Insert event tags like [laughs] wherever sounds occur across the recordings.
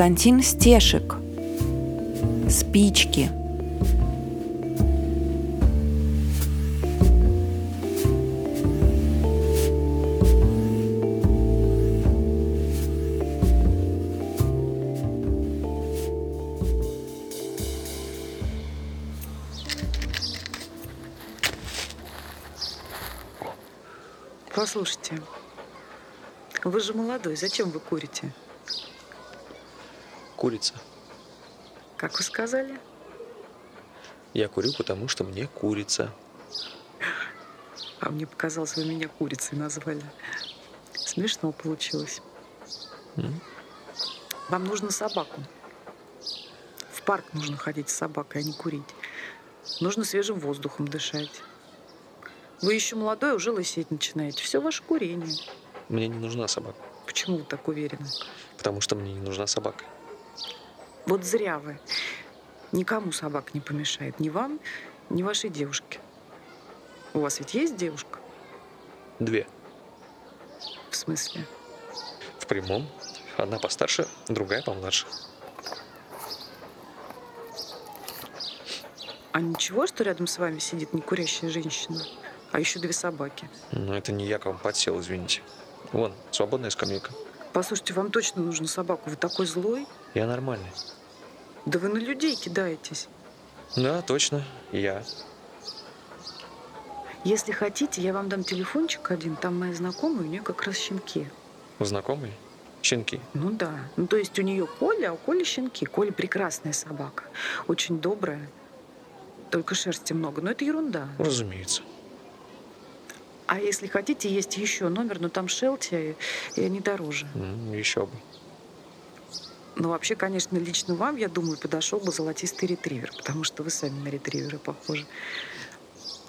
Константин Стешек. Спички. Послушайте, вы же молодой, зачем вы курите? Курица. Как вы сказали? Я курю, потому что мне курица. А мне показалось, вы меня курицей назвали. Смешно получилось. М? Вам нужно собаку. В парк нужно ходить с собакой, а не курить. Нужно свежим воздухом дышать. Вы еще молодой, уже лысеть начинаете. Все ваше курение. Мне не нужна собака, Почему вы так уверены? потому что мне не нужна собака. Вот зря вы. Никому собак не помешает. Ни вам, ни вашей девушке. У вас ведь есть девушка? Две. В смысле? В прямом. Одна постарше, другая помладше. А ничего, что рядом с вами сидит некурящая женщина? А еще две собаки. Но это не я к вам подсел, извините. Вон, свободная скамейка. Послушайте, вам точно нужна собаку. Вы такой злой? Я нормальный. Да вы на людей кидаетесь. Да, точно, я. Если хотите, я вам дам телефончик один. Там моя знакомая, у нее как раз щенки. Вы знакомые? Щенки. Ну да. Ну то есть у нее Коля, а у Коли щенки. Коля прекрасная собака. Очень добрая. Только шерсти много. Но это ерунда. Разумеется. А если хотите, есть еще номер, но там Шелти, и они дороже. М, Еще бы. Но вообще, конечно, лично вам, я думаю, подошел бы золотистый ретривер, потому что вы сами на ретривера похожи.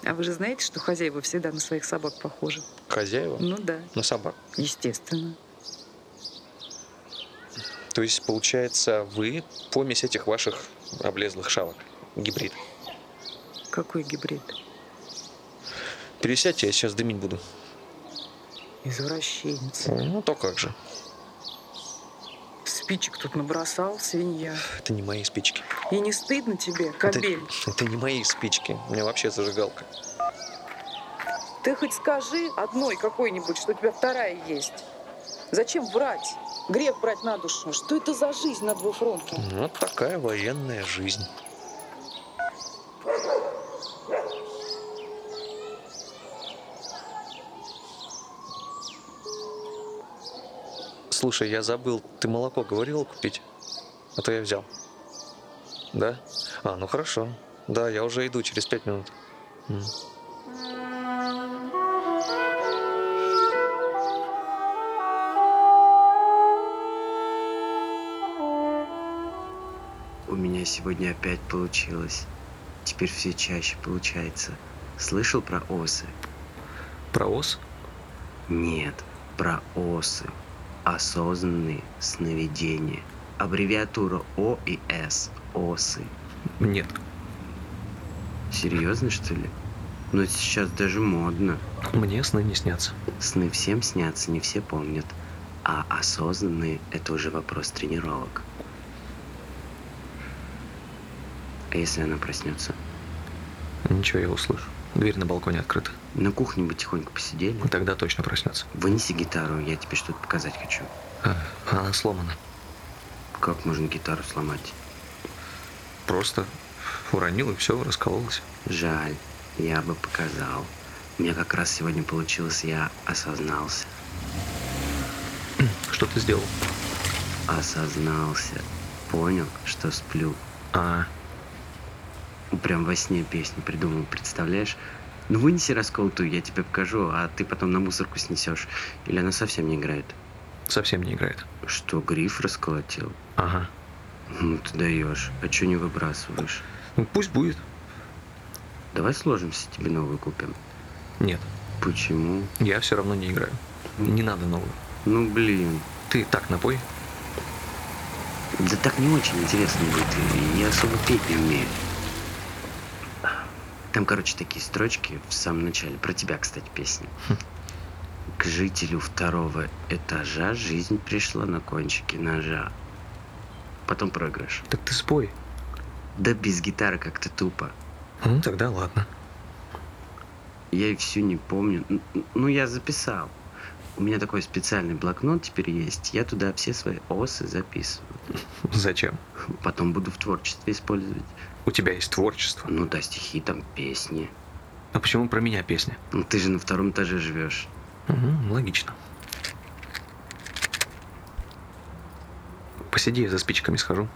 А вы же знаете, что хозяева всегда на своих собак похожи? Хозяева? Ну да, На собак. естественно. То есть, получается, вы помесь этих ваших облезлых шавок. Гибрид. Какой гибрид? Пересядьте, я сейчас дымить буду. Извращенец. Ну, то как же. Спичек тут набросал, свинья. Это не мои спички. И не стыдно тебе, Это, кобель? это не мои спички. У меня вообще зажигалка. Ты хоть скажи одной какой-нибудь, что у тебя вторая есть. Зачем врать? Грех брать на душу. Что это за жизнь на двуфронте? Ну, Вот такая военная жизнь. Слушай, я забыл, ты молоко говорил купить? А то я взял. Да? А, ну хорошо. Да, я уже иду через пять минут. М. У меня сегодня опять получилось. Теперь все чаще получается. Слышал про осы? Про ос? Нет, про осы. Осознанные сновидения. Аббревиатура О и С. Осы. Нет. Серьезно, что ли? Но сейчас даже модно. Мне сны не снятся. Сны всем снятся, не все помнят. А осознанные – это уже вопрос тренировок. А если она проснется? Ничего, я услышу. Дверь на балконе открыта. На кухне бы тихонько посидели. Тогда точно проснется. Вынеси гитару, я тебе что-то показать хочу. А, она сломана. Как можно гитару сломать? Просто уронил и все, раскололось. Жаль, я бы показал. У меня как раз сегодня получилось, я осознался. Что ты сделал? Осознался. Понял, что сплю. А, Прям во сне песню придумал, представляешь? Ну вынеси расколотую, я тебе покажу, а ты потом на мусорку снесешь. Или она совсем не играет. совсем не играет. Что, гриф расколотил? Ага. Ну ты даешь. А что не выбрасываешь? Ну, пусть будет. Давай сложимся, тебе новую купим. Нет, Почему? я все равно не играю. Не надо новую. Ну блин. Ты так напой. Да так не очень интересно будет. и Я особо петь не умею. Там, короче, такие строчки в самом начале. Про тебя, кстати, песня. К жителю второго этажа жизнь пришла на кончике ножа. потом проигрыш. Так ты спой. Да без гитары как-то тупо. Ну, тогда ладно. Я и всю не помню. Ну, я записал. У меня такой специальный блокнот теперь есть. Я туда все свои осы записываю. Зачем? Потом буду в творчестве использовать. У тебя есть творчество. Ну да, стихи, там песни. А почему про меня песня? Ну ты же на втором этаже живешь. Угу, логично. Посиди, я за спичками схожу.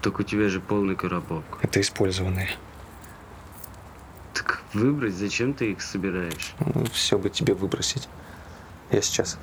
Так у тебя же полный коробок. Это использованные. Так выбрать, зачем ты их собираешь? все бы тебе выбросить. Я сейчас.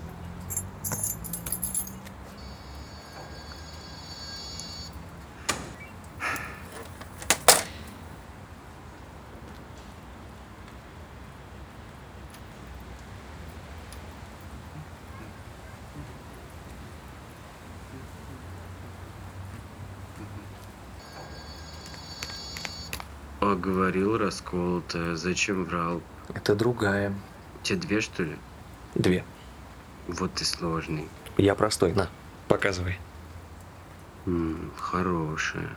А говорил расколотая. Зачем врал? Это другая. Те две, что ли? Две. Вот ты сложный. Я простой, на, показывай. М, хорошая.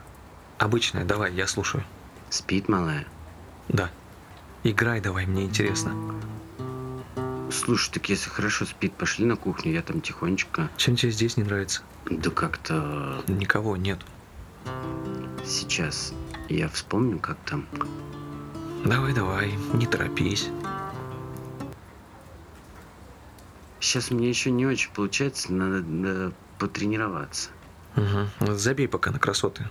Обычная, давай, я слушаю. Спит малая? Да. Играй давай, мне интересно. Слушай, так если хорошо спит, пошли на кухню, я там тихонечко. Чем тебе здесь не нравится? Да как-то Никого нет. сейчас я вспомню, как там. Давай, давай, не торопись. Сейчас мне еще не очень получается, надо, надо потренироваться. Угу. Забей пока на красоты.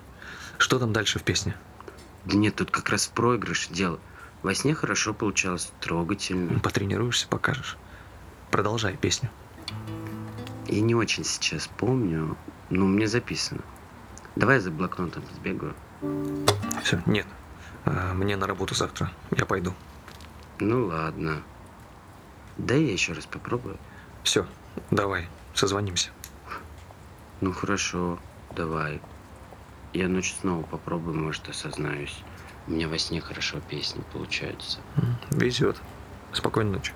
Что там дальше в песне? Да нет, тут как раз в проигрыше дело. Во сне хорошо получалось, трогательно. Потренируешься, покажешь. Продолжай песню. Я не очень сейчас помню, но мне записано. Давай я за блокнотом сбегаю. Все, нет. А, Мне на работу завтра. Я пойду. Ну ладно. Дай я еще раз попробую. Все, давай, созвонимся. Ну хорошо, давай. Я ночью снова попробую, может, осознаюсь. У меня во сне хорошо песни получаются. Везет. Спокойной ночи.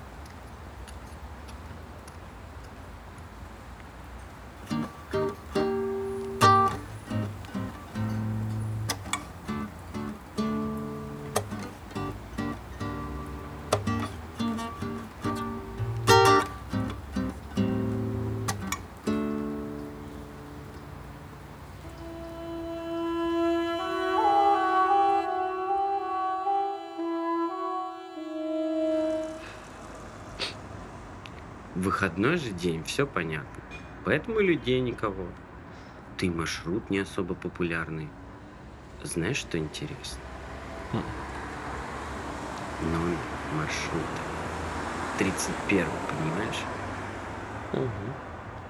День, все понятно. Поэтому людей никого. Ты маршрут не особо популярный. Знаешь, что интересно? Хм. Номер маршрута. 31, понимаешь?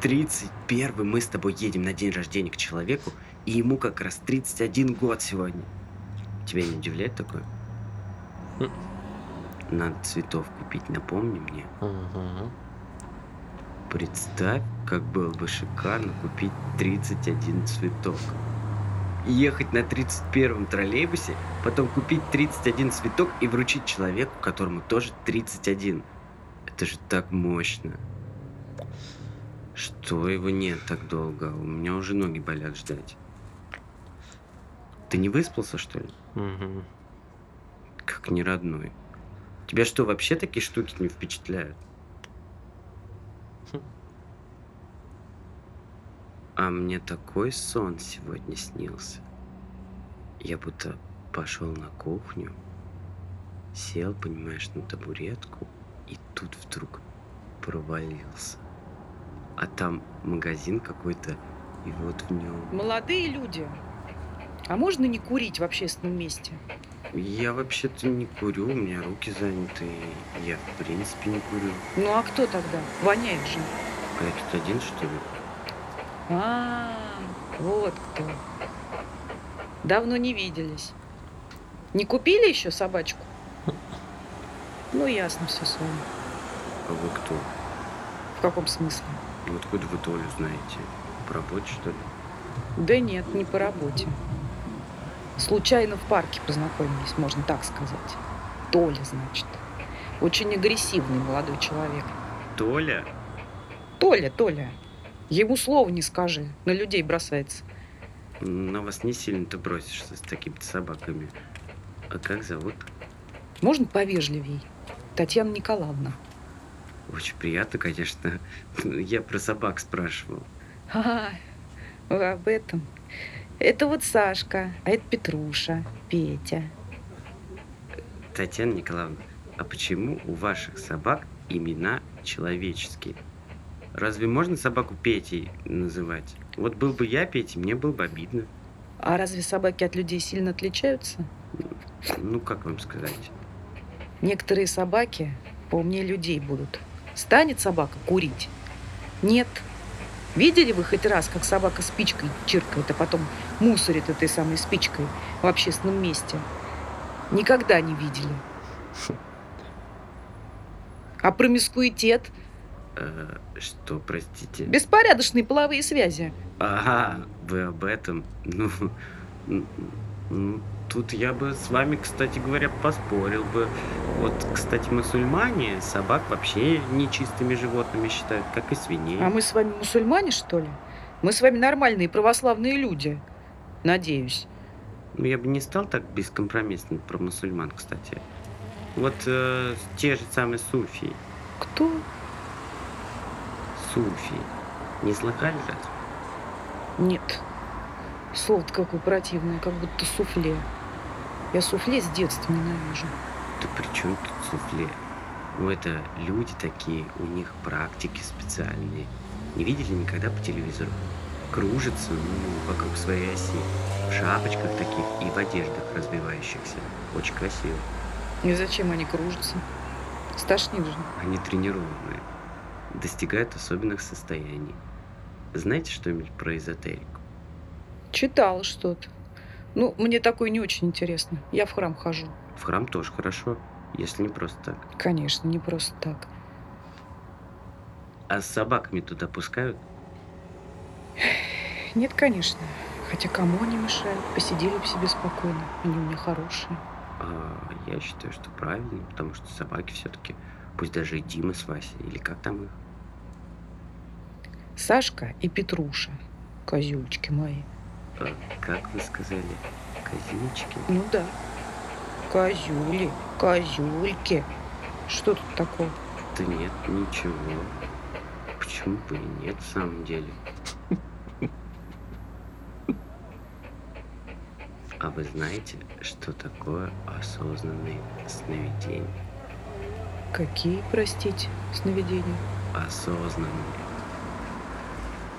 31 мы с тобой едем на день рождения к человеку, и ему как раз 31 год сегодня. Тебя не удивляет такое? М. Надо цветов купить, напомни мне. Угу. Представь, как было бы шикарно купить 31 цветок. Ехать на 31-м троллейбусе, потом купить 31 цветок и вручить человеку, которому тоже 31. Это же так мощно. Что его нет так долго? У меня уже ноги болят ждать. Ты не выспался, что ли? Угу. Как не родной. Тебя что, вообще такие штуки не впечатляют? А мне такой сон сегодня снился. Я будто пошел на кухню, сел, понимаешь, на табуретку, и тут вдруг провалился. А там магазин какой-то, и вот в нем... Молодые люди. А можно не курить в общественном месте? Я вообще-то не курю, у меня руки заняты, я в принципе не курю. Ну а кто тогда? Воняет же. А я тут один, что ли? А, вот кто. Давно не виделись. Не купили еще собачку? Ну, ясно все с вами. А вы кто? В каком смысле? Ну, Откуда вы Толю знаете? По работе, что ли? Да нет, не по работе. Случайно в парке познакомились, можно так сказать. Толя, значит. Очень агрессивный молодой человек. Толя? Толя, Толя. Ему слова не скажи, на людей бросается. На вас не сильно-то бросишься с такими собаками. А как зовут? Можно повежливей? Татьяна Николаевна. Очень приятно, конечно. [laughs] Я про собак спрашивал. А, вы об этом. Это вот Сашка, а это Петруша, Петя. Татьяна Николаевна, а почему у ваших собак имена человеческие? Разве можно собаку Петей называть? Вот был бы я Петей, мне было бы обидно. А разве собаки от людей сильно отличаются? Ну, как вам сказать? Некоторые собаки поумнее людей будут. Станет собака курить? Нет. Видели вы хоть раз, как собака спичкой чиркает, а потом мусорит этой самой спичкой в общественном месте? Никогда не видели. А промискуитет? Э, что, простите? Беспорядочные половые связи. Ага, вы об этом. Ну, ну, тут я бы с вами, кстати говоря, поспорил бы. Вот, кстати, мусульмане собак вообще нечистыми животными считают, как и свиней. А мы с вами мусульмане, что ли? Мы с вами нормальные православные люди. Надеюсь. Ну, я бы не стал так бескомпромиссно про мусульман, кстати. Вот э, те же самые суфии. Кто? Суфии. Не слыхали разве? Нет. Слово-то какое противное, как будто суфле. Я суфле с детства ненавижу. Да при чем тут суфле? Ну, это люди такие, у них практики специальные. Не видели никогда по телевизору? Кружатся, ну, вокруг своей оси. В шапочках таких и в одеждах развивающихся. Очень красиво. И зачем они кружатся? Стошнит же. Они тренированные. Достигают особенных состояний. Знаете что-нибудь про эзотерику? Читала что-то. Ну, мне такое не очень интересно. Я в храм хожу. В храм тоже хорошо, если не просто так. Конечно, не просто так. А с собаками туда пускают? [sighs] Нет, конечно. Хотя кому они мешают? Посидели бы себе спокойно. Они у меня хорошие. А я считаю, что правильно, потому что собаки все-таки, пусть даже и Дима с Васей, или как там их, Сашка и Петруша. Козюлечки мои. а, как вы сказали, козиночки? Ну да. Козюли, козюльки. Что тут такого? Да нет, ничего. Почему бы и нет, в самом деле? А вы знаете, что такое осознанные сновидения? Какие, простите, сновидения? осознанными.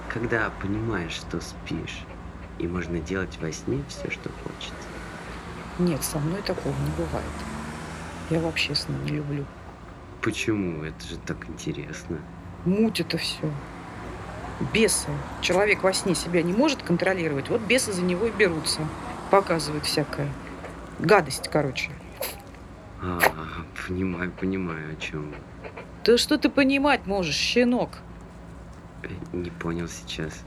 Когда понимаешь, что спишь, и можно делать во сне все, что хочется. Нет, со мной такого не бывает. Я вообще сны не люблю. Почему? Это же так интересно. Муть это все. Бесы. Человек во сне себя не может контролировать. Вот бесы за него и берутся. Показывают всякое. Гадость, короче. А, понимаю, понимаю, о чем. Да что ты понимать можешь, щенок? Не понял сейчас.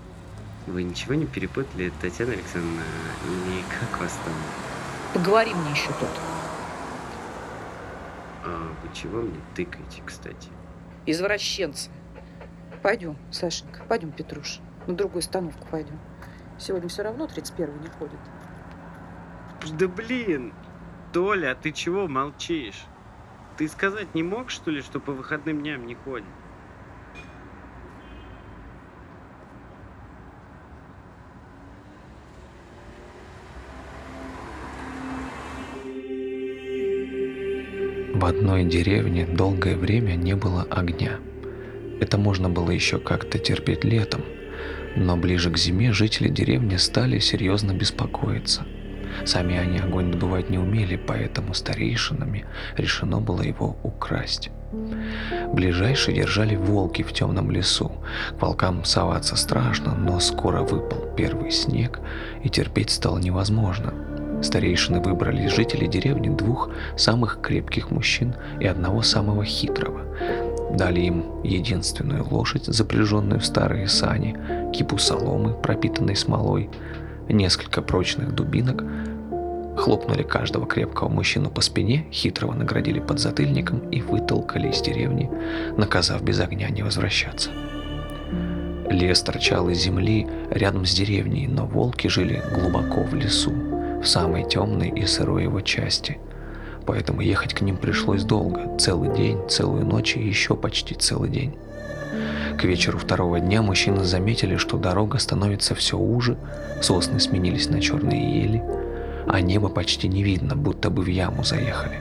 Вы ничего не перепутали, Татьяна Александровна? Или как вас там? Поговори мне еще тут. А вы чего мне тыкаете, кстати? Извращенцы. Пойдем, Сашенька, пойдем, Петруш. На другую остановку пойдем. Сегодня все равно 31 не ходит. Да блин! Толя, а ты чего молчишь? Ты сказать не мог, что ли, что по выходным дням не ходит? В одной деревне долгое время не было огня. Это можно было еще как-то терпеть летом, но ближе к зиме жители деревни стали серьезно беспокоиться. Сами они огонь добывать не умели, поэтому старейшинами решено было его украсть. Ближайшие держали волки в темном лесу. К волкам соваться страшно, но скоро выпал первый снег, и терпеть стало невозможно. Старейшины выбрали из жителей деревни двух самых крепких мужчин и одного самого хитрого. Дали им единственную лошадь, запряженную в старые сани, кипу соломы, пропитанной смолой, несколько прочных дубинок, хлопнули каждого крепкого мужчину по спине, хитрого наградили подзатыльником и вытолкали из деревни, наказав без огня не возвращаться. Лес торчал из земли рядом с деревней, но волки жили глубоко в лесу, в самой темной и сырой его части. Поэтому ехать к ним пришлось долго, целый день, целую ночь и еще почти целый день. К вечеру второго дня мужчины заметили, что дорога становится все уже, сосны сменились на черные ели, а небо почти не видно, будто бы в яму заехали.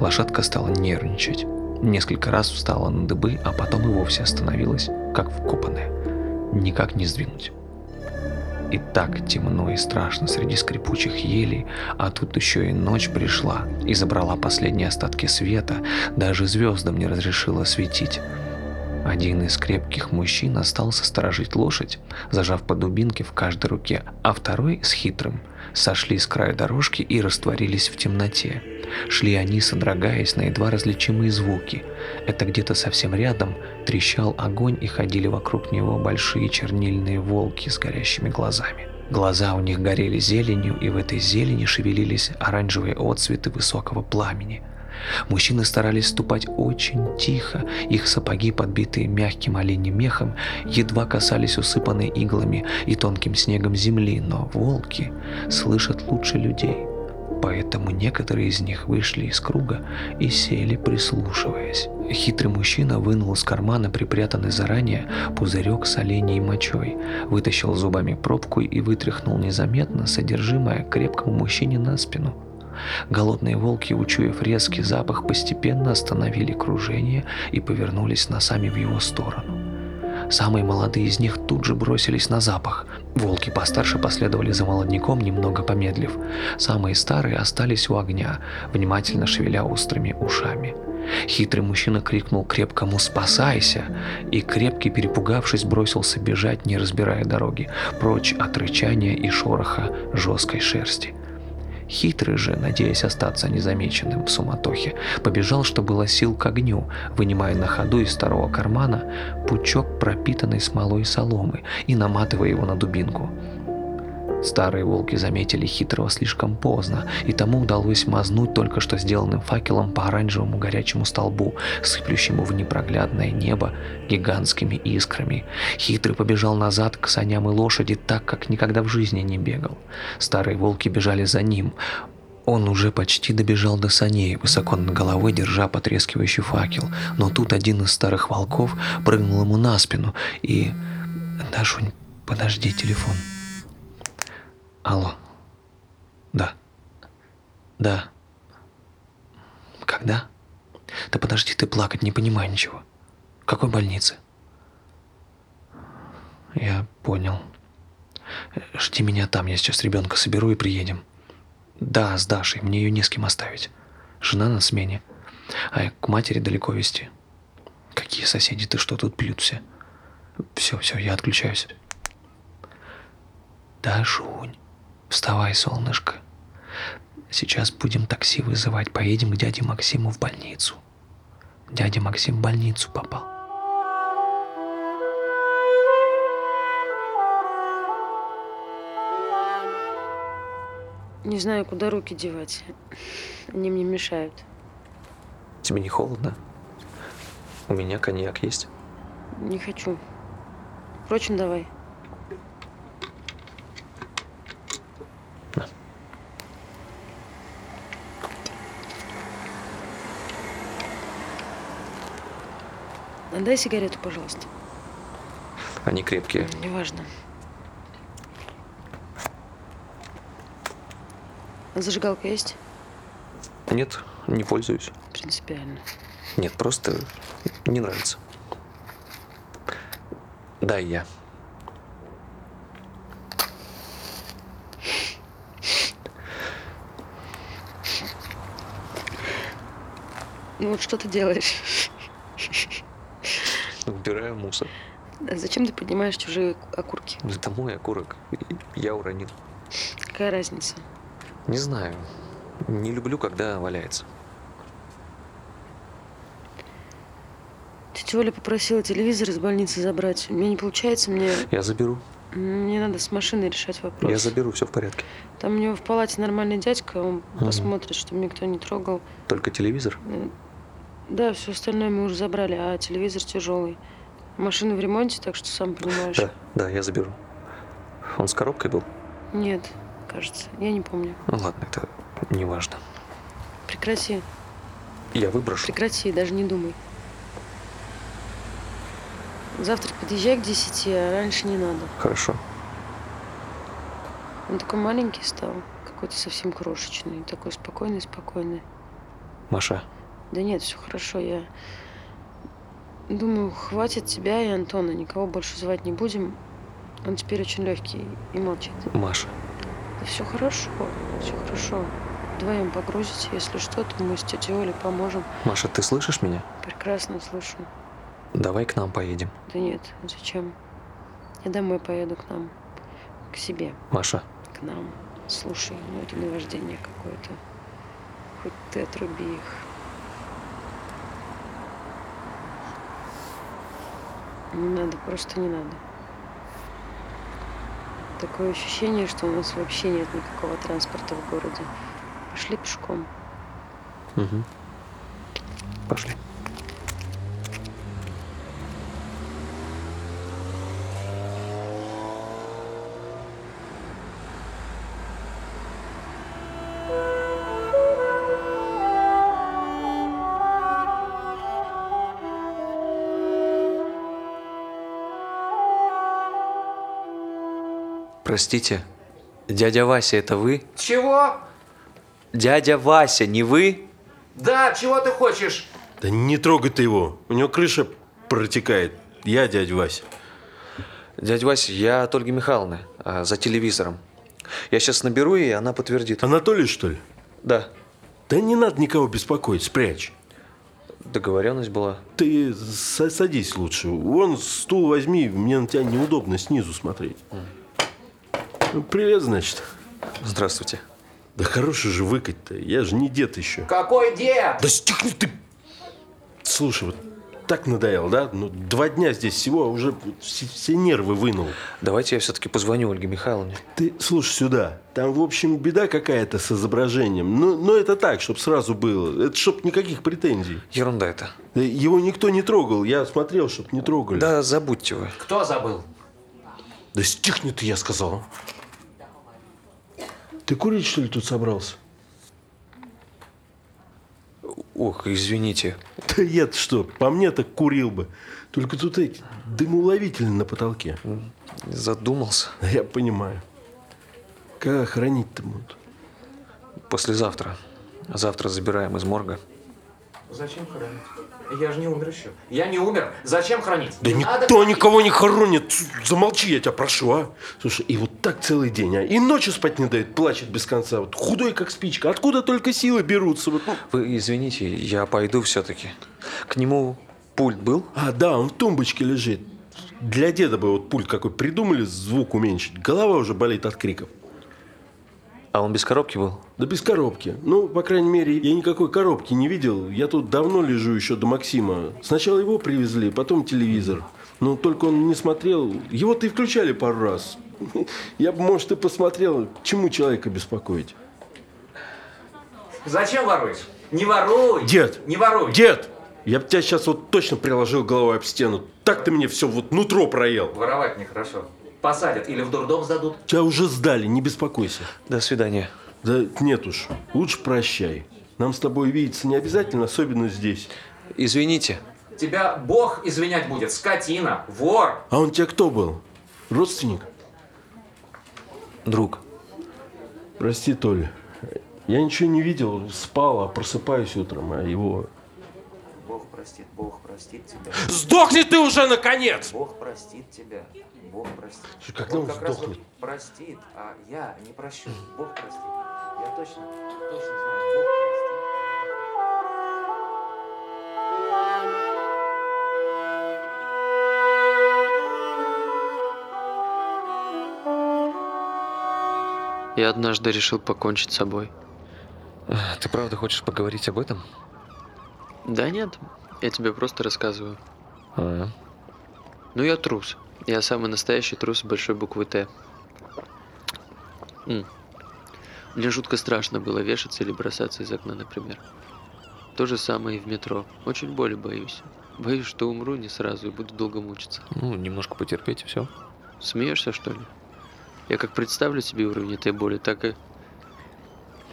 Лошадка стала нервничать. Несколько раз встала на дыбы, а потом и вовсе остановилась, как вкопанная. Никак не сдвинуть. И так темно и страшно среди скрипучих елей, а тут еще и ночь пришла и забрала последние остатки света, даже звездам не разрешила светить. Один из крепких мужчин остался сторожить лошадь, зажав по дубинке в каждой руке, а второй с хитрым сошли с края дорожки и растворились в темноте. Шли они, содрогаясь на едва различимые звуки. Это где-то совсем рядом трещал огонь и ходили вокруг него большие чернильные волки с горящими глазами. Глаза у них горели зеленью, и в этой зелени шевелились оранжевые отцветы высокого пламени. Мужчины старались ступать очень тихо, их сапоги, подбитые мягким оленьим мехом, едва касались усыпанной иглами и тонким снегом земли, но волки слышат лучше людей – поэтому некоторые из них вышли из круга и сели, прислушиваясь. Хитрый мужчина вынул из кармана припрятанный заранее пузырек с оленей мочой, вытащил зубами пробку и вытряхнул незаметно содержимое крепкому мужчине на спину. Голодные волки, учуяв резкий запах, постепенно остановили кружение и повернулись носами в его сторону. Самые молодые из них тут же бросились на запах. Волки постарше последовали за молодняком, немного помедлив. Самые старые остались у огня, внимательно шевеля острыми ушами. Хитрый мужчина крикнул крепкому «Спасайся!» и крепкий, перепугавшись, бросился бежать, не разбирая дороги, прочь от рычания и шороха жесткой шерсти. Хитрый же, надеясь остаться незамеченным в суматохе, побежал, что было сил к огню, вынимая на ходу из старого кармана пучок пропитанной смолой соломы и наматывая его на дубинку. Старые волки заметили хитрого слишком поздно, и тому удалось мазнуть только что сделанным факелом по оранжевому горячему столбу, сыплющему в непроглядное небо гигантскими искрами. Хитрый побежал назад к саням и лошади так, как никогда в жизни не бегал. Старые волки бежали за ним. Он уже почти добежал до саней, высоко над головой держа потрескивающий факел, но тут один из старых волков прыгнул ему на спину и... «Дашунь, подожди, телефон». Алло. Да. Да. Когда? Да подожди ты плакать, не понимаю ничего. В какой больнице? Я понял. Жди меня там, я сейчас ребенка соберу и приедем. Да, с Дашей, мне ее не с кем оставить. Жена на смене. А к матери далеко вести. Какие соседи, ты что, тут пьют все? Все, все, я отключаюсь. Да, Жунь. Вставай, солнышко. Сейчас будем такси вызывать. Поедем к дяде Максиму в больницу. Дядя Максим в больницу попал. Не знаю, куда руки девать. Они мне мешают. Тебе не холодно? У меня коньяк есть. Не хочу. Впрочем, давай. Дай сигарету, пожалуйста. Они крепкие. Неважно. Зажигалка есть? Нет, не пользуюсь. Принципиально. Нет, просто не нравится. Дай я. Ну вот что ты делаешь? Убираю мусор. Зачем ты поднимаешь чужие окурки? Это мой окурок. Я уронил. Какая разница? Не знаю. Не люблю, когда валяется. Тетя Оля попросила телевизор из больницы забрать. У меня не получается, мне... Я заберу. Мне надо с машиной решать вопрос. Я заберу, все в порядке. Там у него в палате нормальный дядька, он угу. посмотрит, чтобы никто не трогал. Только телевизор? Да, все остальное мы уже забрали, а телевизор тяжелый. Машина в ремонте, так что сам понимаешь. Да, да, я заберу. Он с коробкой был? Нет, кажется. Я не помню. Ну ладно, это не важно. Прекрати. Я выброшу. Прекрати, даже не думай. Завтра подъезжай к 10, а раньше не надо. Хорошо. Он такой маленький стал, какой-то совсем крошечный, такой спокойный, спокойный. Маша, Да нет, все хорошо, я думаю, хватит тебя и Антона, никого больше звать не будем. Он теперь очень легкий и молчит. Маша, Да все хорошо, все хорошо. Вдвоем погрузите, если что, то мы с тетей Олей поможем. Маша, ты слышишь меня? Прекрасно слышу. Давай к нам поедем. Да нет, зачем? Я домой поеду к нам, к себе, Маша, к нам. Слушай, ну это наваждение какое-то. Хоть ты отруби их. Не надо, просто не надо. Такое ощущение, что у нас вообще нет никакого транспорта в городе. Пошли пешком. Угу. Пошли. Простите, дядя Вася, это вы? Чего? Дядя Вася, не вы? Да, чего ты хочешь? Да не трогай ты его. У него крыша протекает. Я дядя Вася. Дядя Вася, я от Ольги Михайловны, а, за телевизором. Я сейчас наберу, и она подтвердит. Анатолий, что ли? Да, Да не надо никого беспокоить, спрячь. договоренность была. Ты са- садись лучше. Вон стул возьми, мне на тебя неудобно снизу смотреть. Ну, привет, значит. Здравствуйте. Да хороший же выкать-то. Я же не дед еще. Какой дед? Да стихни ты! Слушай, вот так надоел, да? Ну, два дня здесь всего, а уже все, все нервы вынул. Давайте я все-таки позвоню Ольге Михайловне. Ты слушай сюда. Там, в общем, беда какая-то с изображением. Ну, но это так, чтобы сразу было. Это чтоб никаких претензий. Ерунда это. Да Его никто не трогал. Я смотрел, чтоб не трогали. Да забудьте вы. Кто забыл? Да стихни ты, я сказал. Ты курить, что ли, тут собрался? Ох, извините. Да я что, по мне так курил бы. Только тут эти дымоуловители на потолке. Задумался. [laughs] Я понимаю. Как хранить-то будут? Послезавтра. Завтра забираем из морга. Зачем хранить? Я же не умер еще. Я не умер. Зачем хранить? Да надо никто никого не хоронит. Замолчи, я тебя прошу, а. Слушай, и вот так целый день, а. И ночью спать не дает, плачет без конца. Вот худой, как спичка. Откуда только силы берутся? Вот, ну. Вы извините, я пойду все-таки. К нему пульт был? А, да, он в тумбочке лежит. Для деда бы вот пульт какой придумали, звук уменьшить. Голова уже болит от криков. А он без коробки был? Да без коробки. Ну, по крайней мере, я никакой коробки не видел. Я тут давно лежу еще до Максима. Сначала его привезли, потом телевизор. Но только он не смотрел. Его-то и включали пару раз. [laughs] Я бы, может, и посмотрел, чему человека беспокоить. Зачем воруешь? Не воруй! Дед! Не воруй! Дед! Я бы тебя сейчас вот точно приложил головой об стену. Так ты мне все вот нутро проел. Воровать нехорошо. Посадят или в дурдом сдадут. Тебя уже сдали, не беспокойся. До свидания. Да нет уж, лучше прощай. Нам с тобой видеться не обязательно, особенно здесь. Извините. Тебя Бог извинять будет. Скотина, вор. А он тебе кто был? Родственник? Друг. Прости, Толя. Я ничего не видел, спал, а просыпаюсь утром, а его... Бог простит, Бог простит тебя. Сдохни ты уже, наконец! Бог простит тебя. Бог простит. Слушай, когда он как раз сдохнет? вот простит, а я не прощу. Бог простит. Я точно, точно знаю. Бог простит. Я однажды решил покончить с собой. А, Ты правда хочешь поговорить об этом? Да нет, я тебе просто рассказываю. А, Ну я трус. Я самый настоящий трус с большой буквы Т. М. Мне жутко страшно было вешаться или бросаться из окна, например. То же самое и в метро. Очень боли боюсь. Боюсь, что умру не сразу и буду долго мучиться. Ну, немножко потерпеть и все. Смеешься, что ли? Я как представлю себе уровень этой боли, так и...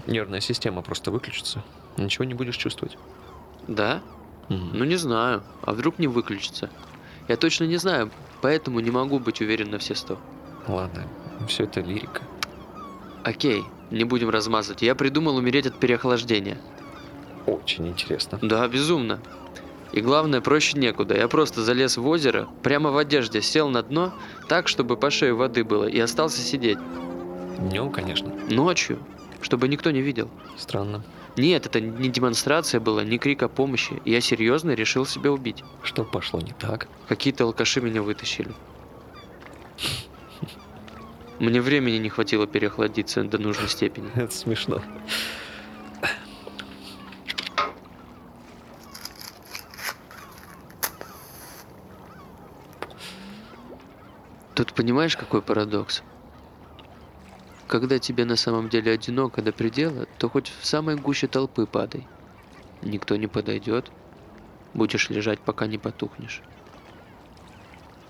Нервная система просто выключится. Ничего не будешь чувствовать. Да? Мгм. Ну не знаю. А вдруг не выключится? Я точно не знаю, поэтому не могу быть уверен на все сто. Ладно, все это лирика. Окей, не будем размазывать. Я придумал умереть от переохлаждения. Очень интересно. Да, безумно. И главное, проще некуда. Я просто залез в озеро, прямо в одежде сел на дно, так, чтобы по шею воды было, и остался сидеть. Днем, конечно. Ночью, чтобы никто не видел. Странно. Нет, это не демонстрация была, не крик о помощи. Я серьезно решил себя убить. Что пошло не так? Какие-то алкаши меня вытащили. Мне времени не хватило переохладиться до нужной степени. [laughs] Это смешно. Тут понимаешь, какой парадокс? Когда тебе на самом деле одиноко до предела, то хоть в самой гуще толпы падай. Никто не подойдет. Будешь лежать, пока не потухнешь.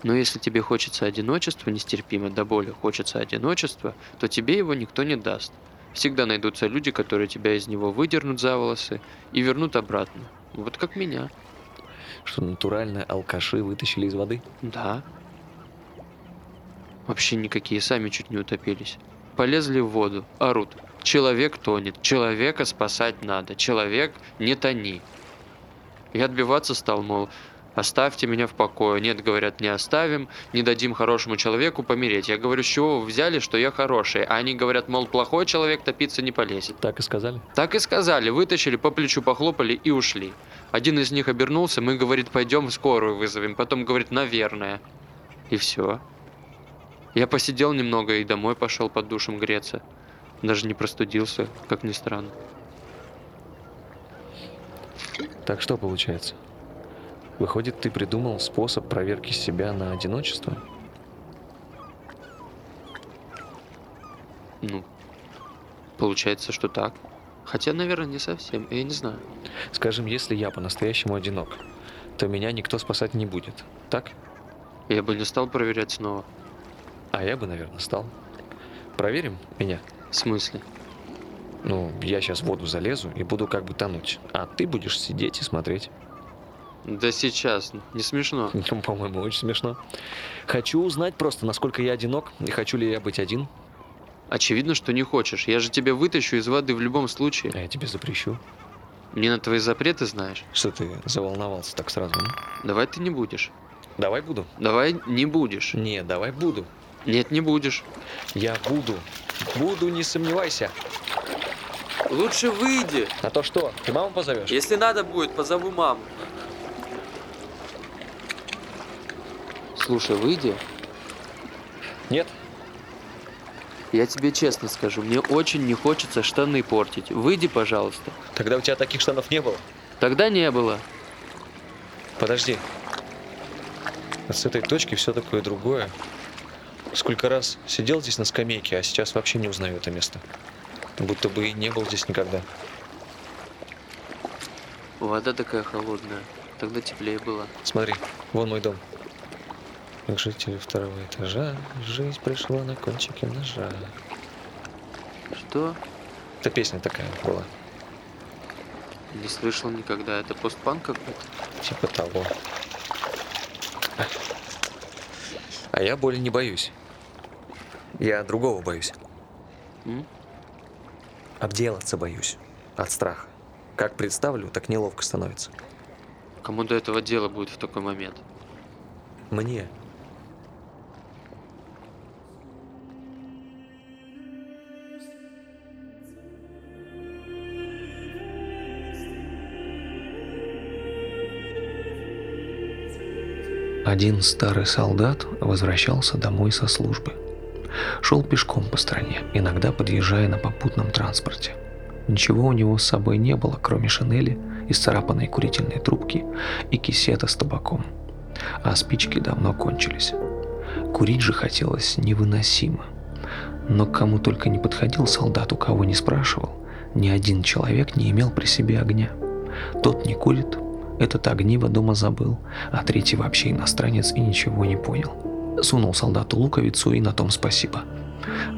Но если тебе хочется одиночества нестерпимо до боли, хочется одиночества, то тебе его никто не даст. Всегда найдутся люди, которые тебя из него выдернут за волосы и вернут обратно. Вот как меня. Что натурально алкаши вытащили из воды? Да. Вообще никакие, сами чуть не утопились. Полезли в воду, орут. Человек тонет, человека спасать надо, человек не тони. Я отбиваться стал, мол, оставьте меня в покое. Нет, говорят, не оставим, не дадим хорошему человеку помереть. Я говорю, с чего вы взяли, что я хороший? А они говорят, мол, плохой человек топиться не полезет. Так и сказали? Так и сказали, вытащили, по плечу похлопали и ушли. Один из них обернулся, мы, говорит, пойдем в скорую вызовем. Потом говорит, наверное. И все. Я посидел немного и домой пошел под душем греться. Даже не простудился, как ни странно. Так что получается? Выходит, ты придумал способ проверки себя на одиночество? Ну, получается, что так. Хотя, наверное, не совсем, я не знаю. Скажем, если я по-настоящему одинок, то меня никто спасать не будет, так? Я бы не стал проверять снова. А я бы, наверное, стал. Проверим меня? В смысле? Ну, я сейчас в воду залезу и буду как бы тонуть, а ты будешь сидеть и смотреть. Да сейчас, не смешно. [laughs] Ну, По-моему, очень смешно. Хочу узнать просто, насколько я одинок и хочу ли я быть один. Очевидно, что не хочешь. Я же тебя вытащу из воды в любом случае. А я тебе запрещу. Не на твои запреты знаешь. Что ты заволновался так сразу? м? Давай ты не будешь. Давай буду. Давай не будешь. Не, давай буду. Нет, не будешь. Я буду. Буду, не сомневайся. Лучше выйди. А то что, ты маму позовешь? Если надо будет, позову маму. Слушай, выйди. Нет? Я тебе честно скажу, мне очень не хочется штаны портить. Выйди, пожалуйста. Тогда у тебя таких штанов не было. Тогда не было. Подожди. Вот с этой точки все такое другое. Сколько раз сидел здесь на скамейке, а сейчас вообще не узнаю это место. Будто бы и не был здесь никогда. Вода такая холодная. Тогда теплее было. Смотри, вон мой дом. К жителю второго этажа жизнь пришла на кончике ножа. Что? Это песня такая была. Не слышал никогда. Это постпанк какой-то? Типа того. А я боли не боюсь. Я другого боюсь. М? Обделаться боюсь. От страха. Как представлю, так неловко становится. Кому до этого дела будет в такой момент? Мне. Один старый солдат возвращался домой со службы. Шел пешком по стране, иногда подъезжая на попутном транспорте. Ничего у него с собой не было, кроме шинели, исцарапанной курительной трубки и кисета с табаком. А спички давно кончились. Курить же хотелось невыносимо. Но кому только не подходил солдат, у кого не спрашивал, ни один человек не имел при себе огня. Тот не курит, Этот огниво дома забыл, а третий вообще иностранец и ничего не понял. Сунул солдату луковицу и на том спасибо.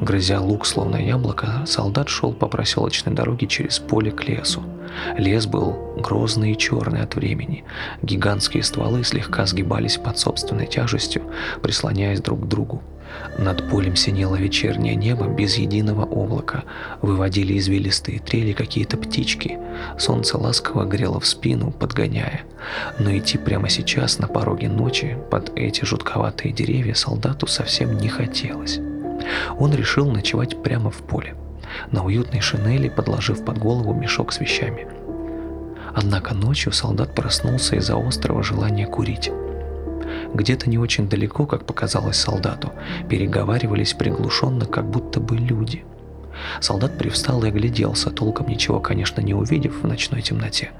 Грызя лук, словно яблоко, солдат шел по проселочной дороге через поле к лесу. Лес был грозный и черный от времени. Гигантские стволы слегка сгибались под собственной тяжестью, прислоняясь друг к другу. Над полем синело вечернее небо без единого облака. Выводили извилистые трели какие-то птички. Солнце ласково грело в спину, подгоняя. Но идти прямо сейчас на пороге ночи под эти жутковатые деревья солдату совсем не хотелось. Он решил ночевать прямо в поле, на уютной шинели, подложив под голову мешок с вещами. Однако ночью солдат проснулся из-за острого желания курить. Где-то не очень далеко, как показалось солдату, переговаривались приглушенно, как будто бы люди. Солдат привстал и огляделся, толком ничего, конечно, не увидев в ночной темноте.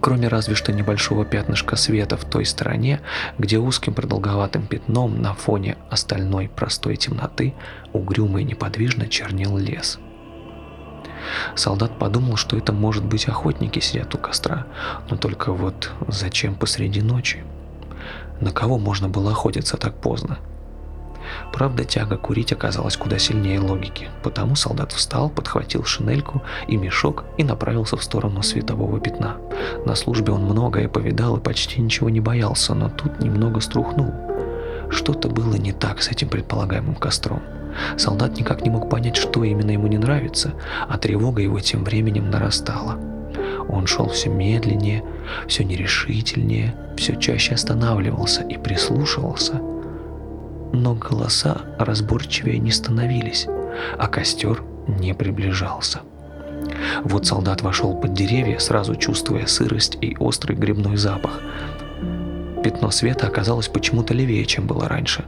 Кроме разве что небольшого пятнышка света в той стороне, где узким продолговатым пятном на фоне остальной простой темноты угрюмо и неподвижно чернел лес. Солдат подумал, что это может быть охотники сидят у костра, но только вот зачем посреди ночи? На кого можно было охотиться так поздно? Правда, тяга курить оказалась куда сильнее логики, потому солдат встал, подхватил шинельку и мешок и направился в сторону светового пятна. На службе он многое повидал и почти ничего не боялся, но тут немного струхнул. Что-то было не так с этим предполагаемым костром. Солдат никак не мог понять, что именно ему не нравится, а тревога его тем временем нарастала. Он шел все медленнее, все нерешительнее, все чаще останавливался и прислушивался. Но голоса разборчивее не становились, а костер не приближался. Вот солдат вошел под деревья, сразу чувствуя сырость и острый грибной запах. Пятно света оказалось почему-то левее, чем было раньше.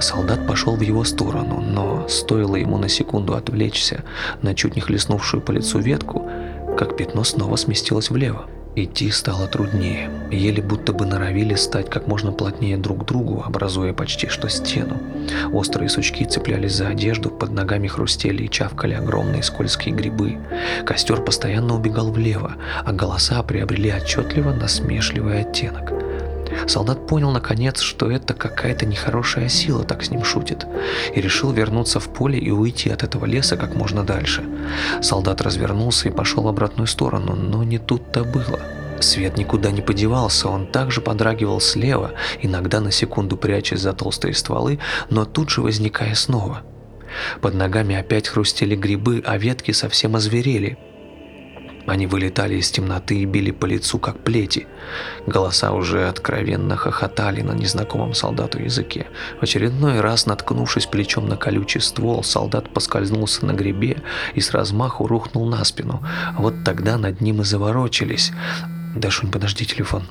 Солдат пошел в его сторону, но стоило ему на секунду отвлечься на чуть не хлестнувшую по лицу ветку, как пятно снова сместилось влево. Идти стало труднее, еле будто бы норовили стать как можно плотнее друг к другу, образуя почти что стену. Острые сучки цеплялись за одежду, под ногами хрустели и чавкали огромные скользкие грибы. Костер постоянно убегал влево, а голоса приобрели отчетливо насмешливый оттенок. Солдат понял наконец, что это какая-то нехорошая сила так с ним шутит, и решил вернуться в поле и уйти от этого леса как можно дальше. Солдат развернулся и пошел в обратную сторону, но не тут-то было. Свет никуда не подевался, он также подрагивал слева, иногда на секунду прячась за толстые стволы, но тут же возникая снова. Под ногами опять хрустели грибы, а ветки совсем озверели, они вылетали из темноты и били по лицу, как плети. Голоса уже откровенно хохотали на незнакомом солдату языке. В очередной раз, наткнувшись плечом на колючий ствол, солдат поскользнулся на грибе и с размаху рухнул на спину. Вот тогда над ним и заворочились. «Дашунь, подожди телефон».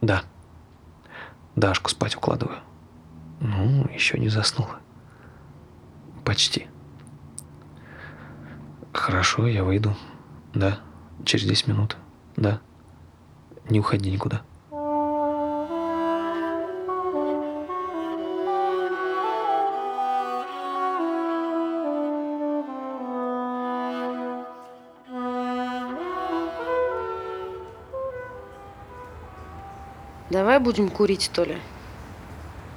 «Да». Дашку спать укладываю. Ну, еще не заснула. Почти. Хорошо, я выйду. Да. Через 10 минут. Да. Не уходи никуда. Давай будем курить, то ли.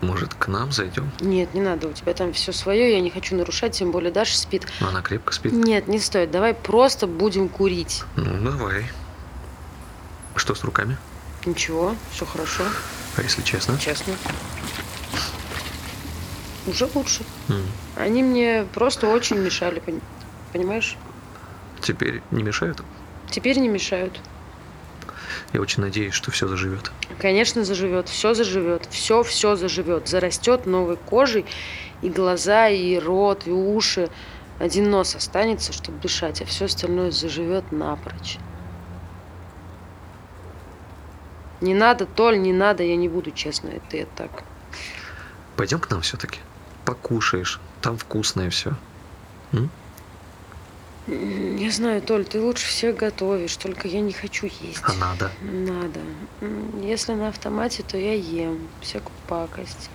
Может, к нам зайдем? Нет, не надо, у тебя там все свое, я не хочу нарушать, тем более Даша спит. Но она крепко спит. Нет, не стоит, давай просто будем курить. Ну, давай. Что с руками? Ничего, все хорошо, А если честно? честно. Уже лучше. М. Они мне просто очень мешали, пон- понимаешь? Теперь не мешают? Теперь не мешают. Я очень надеюсь, что все заживет. Конечно, заживет, все заживет, все, все заживет, зарастет новой кожей, и глаза, и рот, и уши. Один нос останется, чтобы дышать, а все остальное заживет напрочь. Не надо, Толь, не надо, я не буду, честно, это я так. Пойдем к нам все-таки. Покушаешь. Там вкусное все. Не знаю, Толь, ты лучше всех готовишь, только я не хочу есть. А надо. Надо. Если на автомате, то я ем всякую пакость.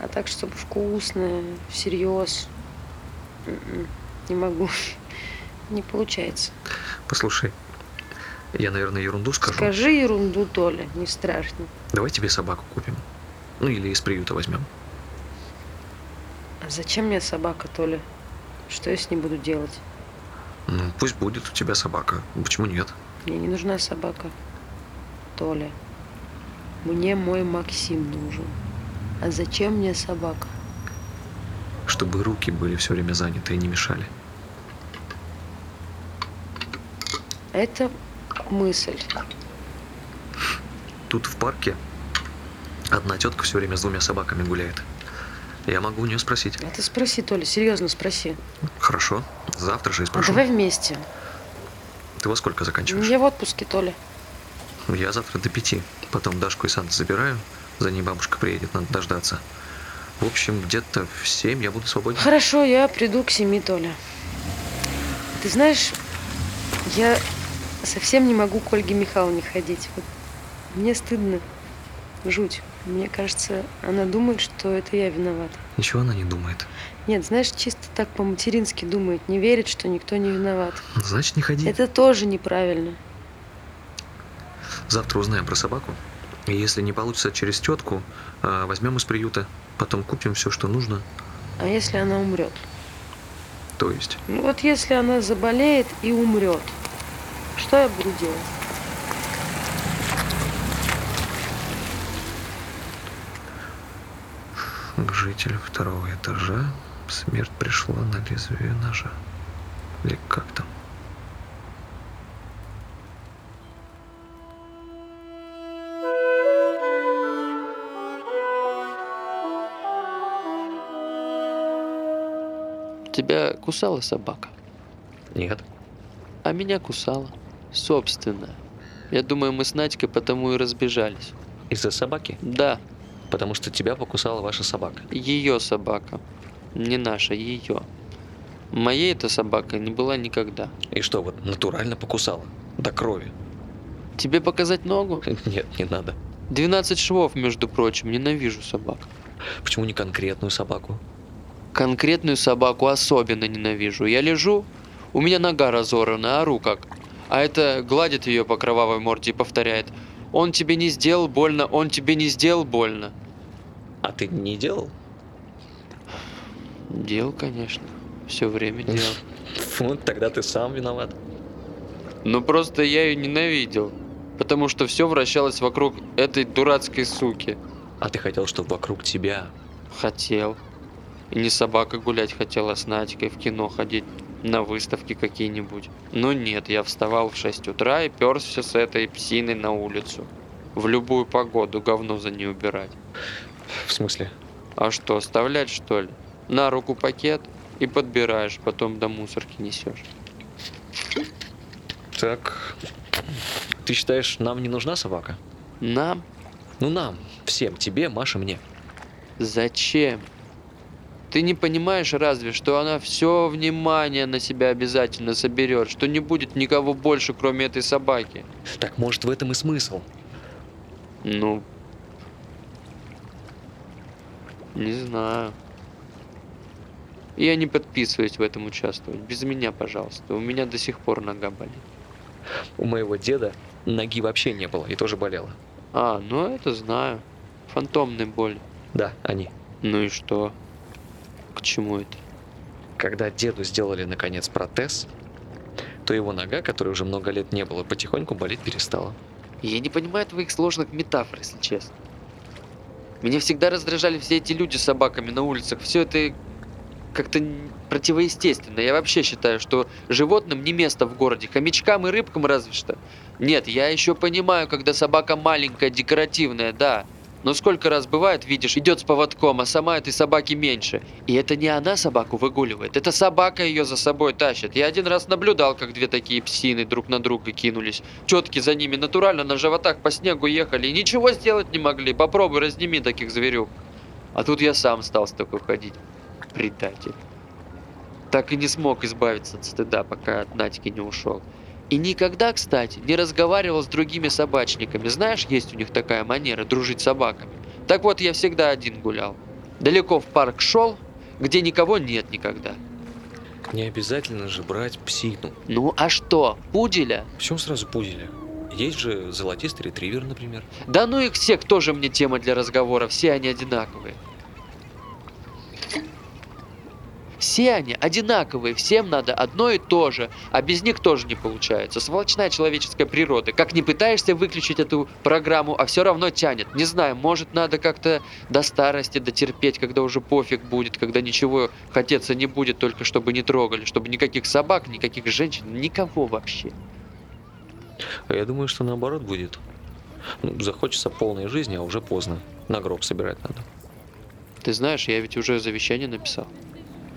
А так, чтобы вкусно, всерьез, м-м, не могу. [laughs] Не получается. Послушай, Я, наверное, ерунду скажу. Скажи ерунду, Толя, не страшно. Давай тебе собаку купим. Ну или из приюта возьмем. А зачем мне собака, Толя? Что я с ней буду делать? Ну, пусть будет у тебя собака. Почему нет? Мне не нужна собака. Толя, мне мой Максим нужен. А зачем мне собака? Чтобы руки были все время заняты и не мешали. Это мысль. Тут в парке одна тетка все время с двумя собаками гуляет. Я могу у нее спросить. А ты спроси, Толя, серьезно спроси. Хорошо, завтра же и А спрошу. давай вместе. Ты во сколько заканчиваешь? Я в отпуске, Толя. Я завтра до пяти. Потом Дашку и Санта забираю. За ней бабушка приедет, надо дождаться. В общем, где-то в семь я буду свободен. Хорошо, я приду к семи, Толя. Ты знаешь, я совсем не могу к Ольге Михайловне ходить. Вот мне стыдно. Жуть. Мне кажется, она думает, что это я виноват. Ничего она не думает. Нет, знаешь, чисто так по-матерински думает. Не верит, что никто не виноват. Значит, не ходи. Это тоже неправильно. Завтра узнаем про собаку. И если не получится через тетку, а, возьмем из приюта. Потом купим все, что нужно. А если она умрет? То есть, Ну вот если она заболеет и умрет, что я буду делать? К жителю второго этажа смерть пришла на лезвие ножа. Или как там? Тебя кусала собака, Нет. а меня кусала. Собственно. Я думаю, мы с Надькой потому и разбежались. Из-за собаки? Да, Потому что тебя покусала ваша собака. ее собака. Не наша, ее. Моей эта собака не была никогда. И что, вот натурально покусала? До крови? Тебе показать ногу? [laughs] Нет, не надо. 12 швов, между прочим, ненавижу собак. Почему не конкретную собаку? Конкретную собаку особенно ненавижу. Я лежу, у меня нога разорвана, ору как. А это гладит ее по кровавой морде и повторяет. Он тебе не сделал больно, он тебе не сделал больно. А ты не делал? Делал, конечно. Все время [laughs] делал. Вот тогда ты сам виноват. Но просто я ее ненавидел. Потому что все вращалось вокруг этой дурацкой суки. А ты хотел, чтобы вокруг тебя. Хотел. И не собака гулять хотела с Надькой в кино ходить, на выставки какие-нибудь. Но нет, я вставал в 6 утра и перся с этой псиной на улицу. В любую погоду говно за ней убирать. В смысле? А что, оставлять что ли? На руку пакет и подбираешь, потом до мусорки несешь. Так. Ты считаешь, нам не нужна собака? Нам? Ну нам, всем, тебе, Маше, мне. Зачем? Ты не понимаешь разве, что она все внимание на себя обязательно соберет, что не будет никого больше, кроме этой собаки? Так может в этом и смысл? Ну, не знаю. Я не подписываюсь в этом участвовать. Без меня, пожалуйста. У меня до сих пор нога болит. У моего деда ноги вообще не было и тоже болела. А, ну это знаю. Фантомная боль. Да, они. Ну и что? К чему это? Когда деду сделали наконец протез, то его нога, которой уже много лет не было, потихоньку болеть перестала. Я не понимаю твоих сложных метафор, если честно. Меня всегда раздражали все эти люди с собаками на улицах. Все это как-то противоестественно. Я вообще считаю, что животным не место в городе. Хомячкам и рыбкам разве что. Нет, я еще понимаю, когда собака маленькая, декоративная, да. Но сколько раз бывает, видишь, идет с поводком, а сама этой собаки меньше. И это не она собаку выгуливает, это собака ее за собой тащит. Я один раз наблюдал, как две такие псины друг на друга кинулись. Тетки за ними натурально на животах по снегу ехали и ничего сделать не могли. Попробуй разними таких зверюк. А тут я сам стал с такой ходить. Предатель. Так и не смог избавиться от стыда, пока от Надьки не ушел. И никогда, кстати, не разговаривал с другими собачниками. Знаешь, есть у них такая манера дружить с собаками. Так вот, я всегда один гулял. Далеко в парк шел, где никого нет никогда. Не обязательно же брать псину. Ну а что, пуделя? Почему сразу пуделя? Есть же золотистый ретривер, например. Да ну их всех тоже мне тема для разговора, все они одинаковые. Все они одинаковые, всем надо одно и то же, а без них тоже не получается. Сволочная человеческая природа. Как не пытаешься выключить эту программу, а все равно тянет. Не знаю, может надо как-то до старости дотерпеть, когда уже пофиг будет, когда ничего хотеться не будет, только чтобы не трогали, чтобы никаких собак, никаких женщин, никого вообще. А я думаю, что наоборот будет. Ну, захочется полной жизни, а уже поздно. На гроб собирать надо. Ты знаешь, я ведь уже завещание написал.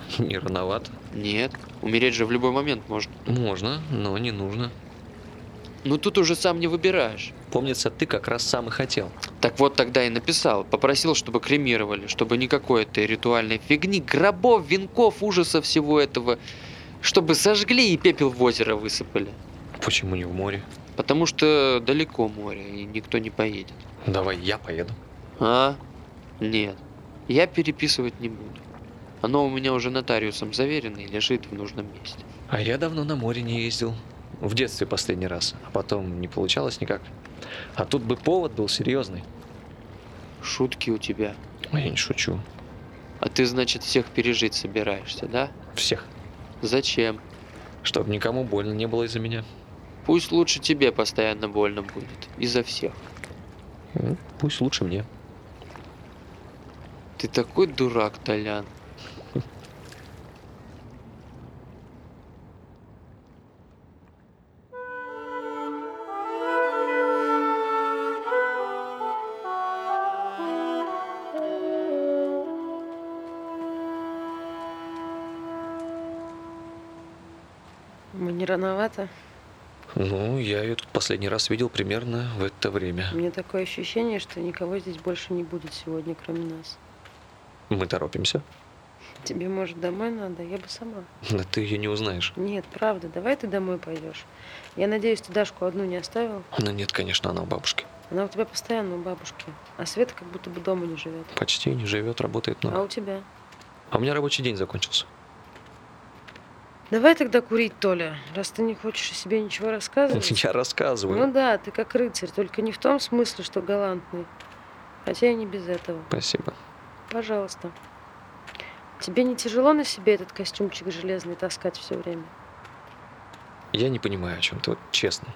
[laughs] Не рановато. Нет, умереть же в любой момент можно. Можно, но не нужно. Ну тут уже сам не выбираешь. Помнится, ты как раз сам и хотел. Так вот тогда и написал. Попросил, чтобы кремировали, чтобы никакой этой ритуальной фигни, гробов, венков, ужаса всего этого. Чтобы сожгли и пепел в озеро высыпали. Почему не в море? Потому что далеко море, и никто не поедет. Давай я поеду. А? Нет. Я переписывать не буду. Оно у меня уже нотариусом заверено и лежит в нужном месте. А я давно на море не ездил. В детстве последний раз. А потом не получалось никак. А тут бы повод был серьезный. Шутки у тебя. А я не шучу. А ты, значит, всех пережить собираешься, да? Всех. Зачем? Чтобы никому больно не было из-за меня. Пусть лучше тебе постоянно больно будет. Из-за всех. Ну, Пусть лучше мне. Ты такой дурак, Толян. Рановато. Ну, я ее тут последний раз видел примерно в это время. У меня такое ощущение, что никого здесь больше не будет сегодня, кроме нас. Мы торопимся. Тебе, может, домой надо? Я бы сама. Да ты ее не узнаешь. Нет, правда, давай ты домой пойдешь. Я надеюсь, ты Дашку одну не оставил. Ну нет, конечно, она у бабушки. Она у тебя постоянно у бабушки. А Света как будто бы дома не живет. Почти не живет, работает А много. у тебя? А у меня рабочий день закончился. Давай тогда курить, Толя, раз ты не хочешь о себе ничего рассказывать. [laughs] Я рассказываю. Ну да, ты как рыцарь, только не в том смысле, что галантный. Хотя и не без этого. Спасибо. Пожалуйста. Тебе не тяжело на себе этот костюмчик железный таскать все время? Я не понимаю, о чем ты, вот честно.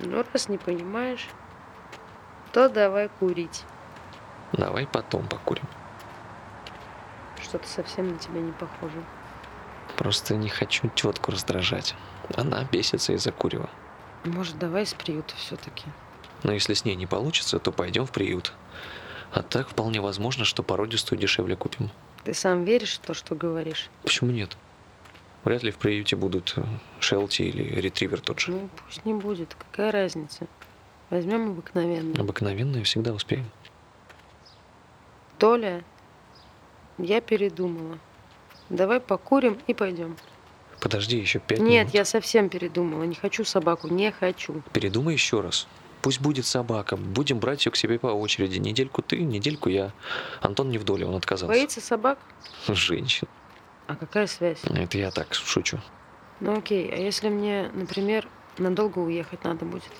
Ну, раз не понимаешь, то давай курить. Давай потом покурим. Что-то совсем на тебя не похоже. Просто не хочу тетку раздражать. Она бесится из-за курева. Может, давай с приюта все-таки. Но если с ней не получится, то пойдем в приют. А так вполне возможно, что породистую дешевле купим. Ты сам веришь в то, что говоришь? Почему нет? Вряд ли в приюте будут э, Шелти или Ретривер тот же. Ну, пусть не будет. Какая разница? Возьмем обыкновенную. Обыкновенные всегда успеем. Толя, я передумала. Давай покурим и пойдем. Подожди еще пять Нет, минут. я совсем передумала. Не хочу собаку, не хочу. Передумай еще раз. Пусть будет собака. Будем брать ее к себе по очереди. Недельку ты, недельку я. Антон не в доле, он отказался. Боится собак? [laughs] Женщин. А какая связь? Это я так шучу. Ну окей, а если мне, например, надолго уехать надо будет?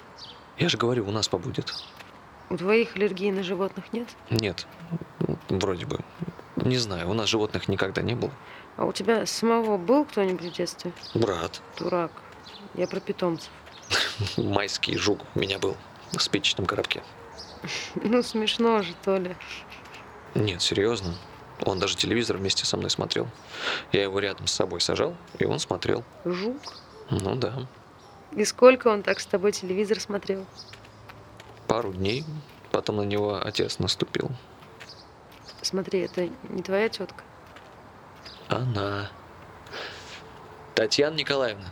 Я же говорю, у нас побудет. У твоих аллергии на животных нет? Нет, вроде бы. Не знаю, у нас животных никогда не было. А у тебя самого был кто-нибудь в детстве? Брат, Дурак. Я про питомцев. [laughs] майский жук у меня был в спичечном коробке. [laughs] Ну, смешно же, Толя. Нет, серьезно. Он даже телевизор вместе со мной смотрел. Я его рядом с собой сажал, и он смотрел. Жук. Ну да, И сколько он так с тобой телевизор смотрел? пару дней. Потом на него отец наступил. Смотри, это не твоя тетка? Она. Татьяна Николаевна.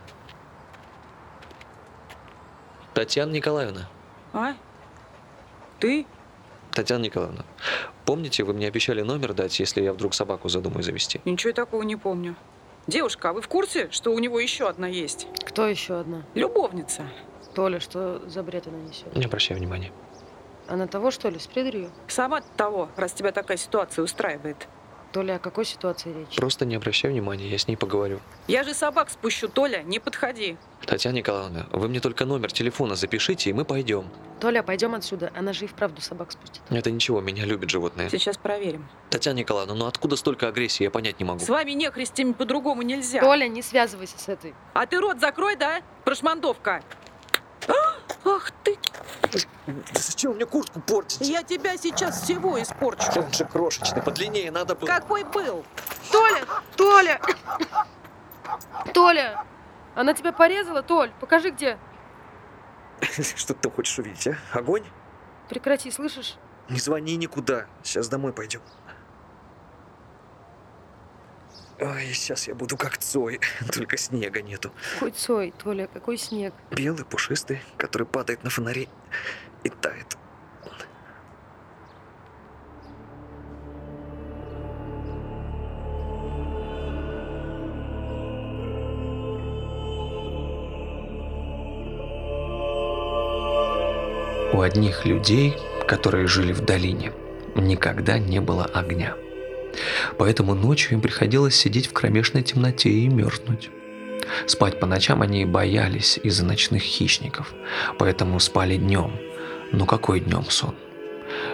Татьяна Николаевна. А? Ты? Татьяна Николаевна, помните, вы мне обещали номер дать, если я вдруг собаку задумаю завести? Ничего такого не помню. Девушка, а вы в курсе, что у него еще одна есть? Кто еще одна? Любовница. Толя, что за бред она несет? Не обращай внимания. Она того, что ли, с придурью? Сама того, раз тебя такая ситуация устраивает. Толя, о какой ситуации речь? Просто не обращай внимания, я с ней поговорю. Я же собак спущу, Толя, не подходи. Татьяна Николаевна, вы мне только номер телефона запишите, и мы пойдем. Толя, пойдем отсюда. Она же и вправду собак спустит. Это ничего, меня любят животные. Сейчас проверим. Татьяна Николаевна, ну откуда столько агрессии, я понять не могу. С вами не христями по-другому нельзя. Толя, не связывайся с этой. А ты рот закрой, да? Прошмандовка. А, Ах ты! Зачем мне куртку портить? Я тебя сейчас всего испорчу. Он же крошечный, подлиннее надо было. Какой был? Толя! Толя! Толя! Она тебя порезала, Толь? Покажи, где. [laughs] Что ты хочешь увидеть, а? Огонь? Прекрати, слышишь? Не звони никуда. Сейчас домой пойдем. Ой, сейчас я буду как Цой, [laughs] только снега нету. Какой Цой, Толя, какой снег. Белый, пушистый, который падает на фонари и тает. У одних людей, которые жили в долине, никогда не было огня. Поэтому ночью им приходилось сидеть в кромешной темноте и мерзнуть. Спать по ночам они боялись из-за ночных хищников, поэтому спали днем. Но какой днем сон?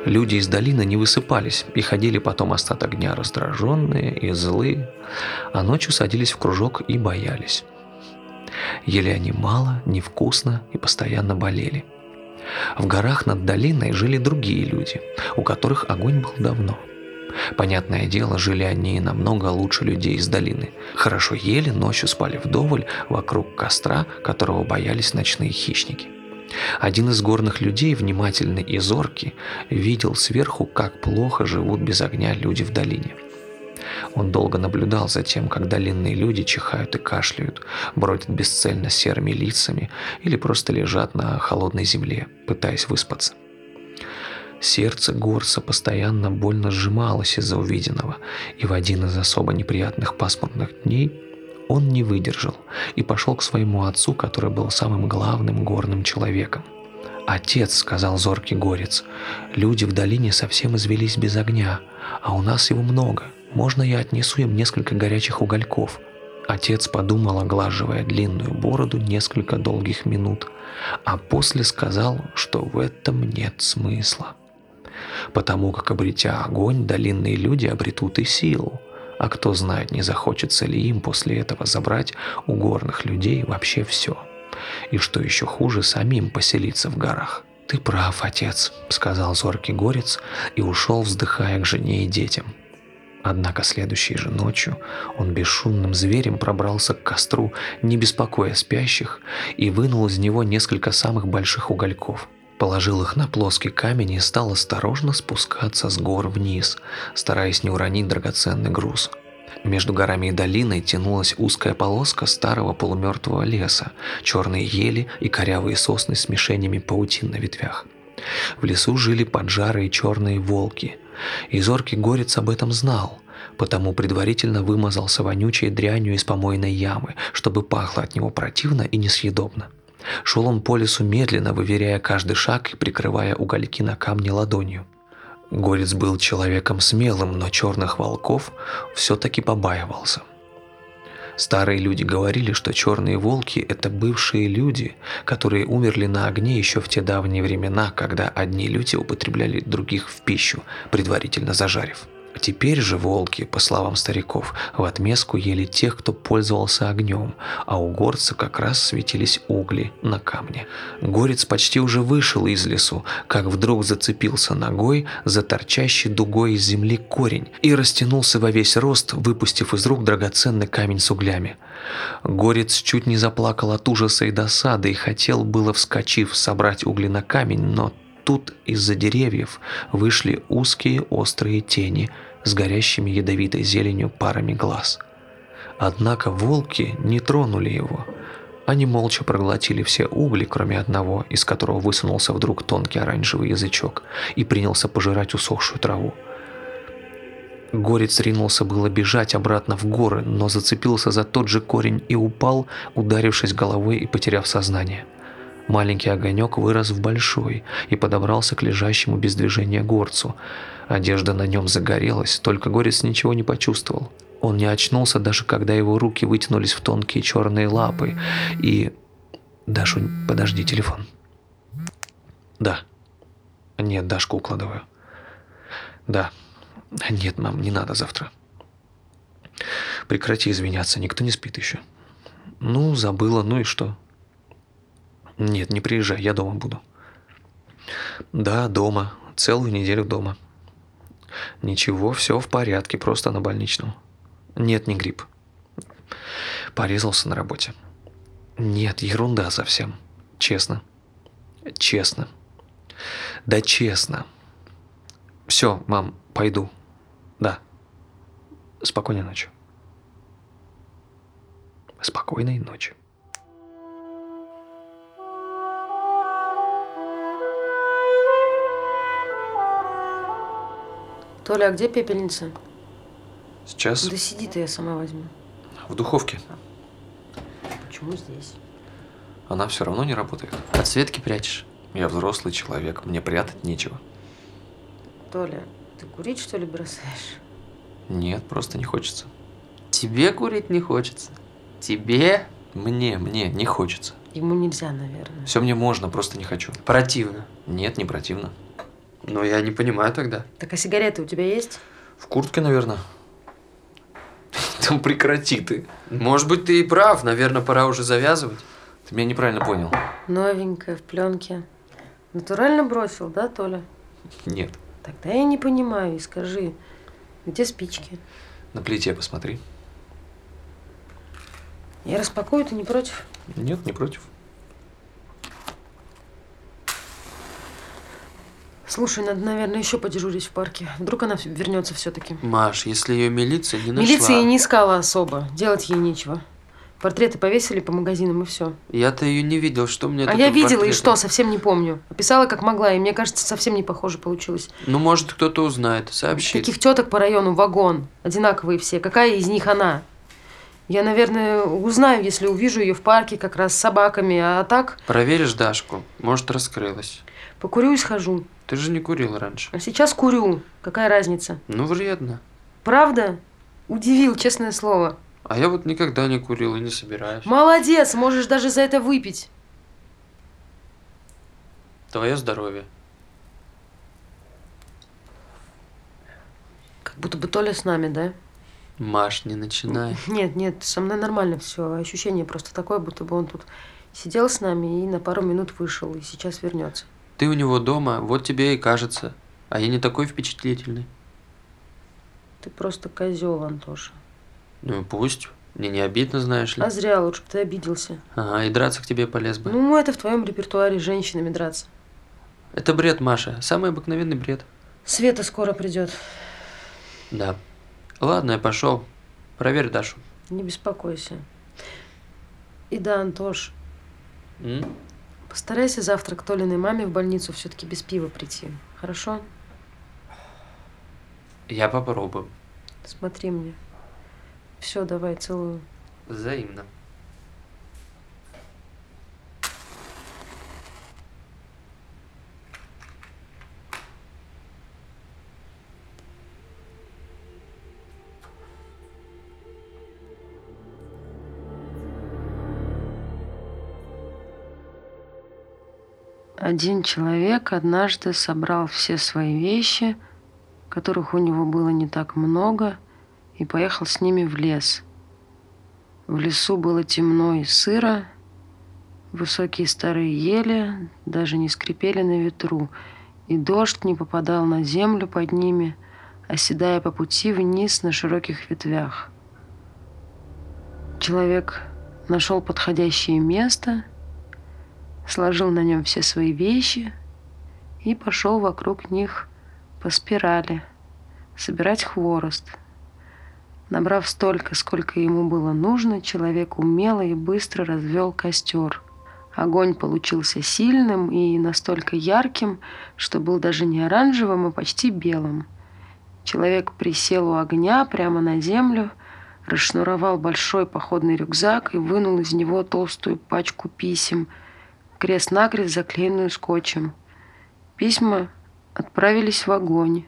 Люди из долины не высыпались и ходили потом остаток дня раздраженные и злые, а ночью садились в кружок и боялись. Ели они мало, невкусно и постоянно болели. В горах над долиной жили другие люди, у которых огонь был давно. Понятное дело, жили они намного лучше людей из долины. Хорошо ели, ночью спали вдоволь вокруг костра, которого боялись ночные хищники. Один из горных людей, внимательный и зоркий, видел сверху, как плохо живут без огня люди в долине. Он долго наблюдал за тем, как долинные люди чихают и кашляют, бродят бесцельно серыми лицами или просто лежат на холодной земле, пытаясь выспаться. Сердце Горса постоянно больно сжималось из-за увиденного, и в один из особо неприятных пасмурных дней он не выдержал и пошел к своему отцу, который был самым главным горным человеком. «Отец», — сказал зоркий горец, — «люди в долине совсем извелись без огня, а у нас его много. Можно я отнесу им несколько горячих угольков?» Отец подумал, оглаживая длинную бороду несколько долгих минут, а после сказал, что в этом нет смысла. Потому как, обретя огонь, долинные люди обретут и силу. А кто знает, не захочется ли им после этого забрать у горных людей вообще все. И что еще хуже, самим поселиться в горах. «Ты прав, отец», — сказал зоркий горец и ушел, вздыхая к жене и детям. Однако следующей же ночью он бесшумным зверем пробрался к костру, не беспокоя спящих, и вынул из него несколько самых больших угольков. Положил их на плоский камень и стал осторожно спускаться с гор вниз, стараясь не уронить драгоценный груз. Между горами и долиной тянулась узкая полоска старого полумертвого леса, черные ели и корявые сосны с мишенями паутин на ветвях. В лесу жили поджарые черные волки, и зоркий горец об этом знал, потому предварительно вымазался вонючей дрянью из помойной ямы, чтобы пахло от него противно и несъедобно. Шел он по лесу медленно, выверяя каждый шаг и прикрывая угольки на камне ладонью. Горец был человеком смелым, но черных волков все-таки побаивался. Старые люди говорили, что черные волки – это бывшие люди, которые умерли на огне еще в те давние времена, когда одни люди употребляли других в пищу, предварительно зажарив. Теперь же волки, по словам стариков, в отместку ели тех, кто пользовался огнем, а у горца как раз светились угли на камне. Горец почти уже вышел из лесу, как вдруг зацепился ногой за торчащий дугой из земли корень и растянулся во весь рост, выпустив из рук драгоценный камень с углями. Горец чуть не заплакал от ужаса и досады и хотел было, вскочив, собрать угли на камень, но Тут из-за деревьев вышли узкие острые тени с горящими ядовитой зеленью парами глаз. Однако волки не тронули его. Они молча проглотили все угли, кроме одного, из которого высунулся вдруг тонкий оранжевый язычок и принялся пожирать усохшую траву. Горец ринулся было бежать обратно в горы, но зацепился за тот же корень и упал, ударившись головой и потеряв сознание. Маленький огонек вырос в большой и подобрался к лежащему без движения горцу. Одежда на нем загорелась, только горец ничего не почувствовал. Он не очнулся, даже когда его руки вытянулись в тонкие черные лапы. И... Дашу, подожди, телефон. Да. Нет, Дашку укладываю. Да. Нет, мам, не надо завтра. Прекрати извиняться, никто не спит еще. Ну, забыла, ну и что? Нет, не приезжай, я дома буду. Да, дома. Целую неделю дома. Ничего, все в порядке, просто на больничном. Нет, не грипп. Порезался на работе. Нет, ерунда совсем. Честно. Честно. Да честно. Все, мам, пойду. Да. Спокойной ночи. Спокойной ночи. Толя, а где пепельница? Сейчас Да сиди ты, я сама возьму. в духовке. Почему здесь? Она все равно не работает. От Светки прячешь? Я взрослый человек, мне прятать нечего. Толя, ты курить что ли бросаешь? Нет, просто не хочется. Тебе курить не хочется. Тебе Мне, мне не хочется. Ему нельзя, наверное. Все мне можно, просто не хочу. противно. Нет, не противно. Но я не понимаю тогда. Так а сигареты у тебя есть? В куртке, наверное. [laughs] Там прекрати ты. Может быть, ты и прав. Наверное, пора уже завязывать. Ты меня неправильно понял. Новенькая, в пленке. Натурально бросил, да, Толя? Нет. Тогда я не понимаю и скажи, где спички? На плите посмотри. Я распакую, ты не против? Нет, не против. Слушай, надо, наверное, еще подежурить в парке. Вдруг она вернется все-таки. Маш, если ее милиция не нашла... Милиция и не искала особо. Делать ей нечего. Портреты повесили по магазинам и все. Я-то ее не видел, что мне А я видела и портреты? что, совсем не помню. Описала как могла, и мне кажется, совсем не похоже получилось. Ну, может, кто-то узнает, сообщит. Таких теток по району вагон. Одинаковые все. Какая из них она? Я, наверное, узнаю, если увижу ее в парке как раз с собаками. А так, Проверишь Дашку? Может, раскрылась. Покурю и схожу. Ты же не курил раньше. А сейчас курю. Какая разница? Ну, вредно. Правда? Удивил, честное слово. А я вот никогда не курил и не собираюсь. Молодец, можешь даже за это выпить. Твое здоровье. Как будто бы Толя с нами, да? Маш, не начинай. [laughs] Нет, нет, со мной нормально все. Ощущение просто такое, будто бы он тут сидел с нами и на пару минут вышел, и сейчас вернется. Ты у него дома, вот тебе и кажется. А я не такой впечатлительный. Ты просто козел, Антоша. Ну и пусть. Мне не обидно, знаешь ли. А зря, лучше бы ты обиделся. Ага, и драться к тебе полез бы. Ну, это в твоем репертуаре с женщинами драться. Это бред, Маша. Самый обыкновенный бред. Света скоро придет. Да. Ладно, я пошел. Проверь Дашу. Не беспокойся. И да, Антош, М? Постарайся завтра к Толиной маме в больницу все-таки без пива прийти. Хорошо? Я попробую. Смотри мне. Все, давай, целую. Взаимно. Один человек однажды собрал все свои вещи, которых у него было не так много, и поехал с ними в лес. В лесу было темно и сыро, высокие старые ели даже не скрипели на ветру, и дождь не попадал на землю под ними, оседая по пути вниз на широких ветвях. Человек нашел подходящее место – сложил на нем все свои вещи и пошел вокруг них по спирали собирать хворост. Набрав столько, сколько ему было нужно, человек умело и быстро развел костер. Огонь получился сильным и настолько ярким, что был даже не оранжевым, а почти белым. Человек присел у огня прямо на землю, расшнуровал большой походный рюкзак и вынул из него толстую пачку писем – крест-накрест заклеенную скотчем. Письма отправились в огонь.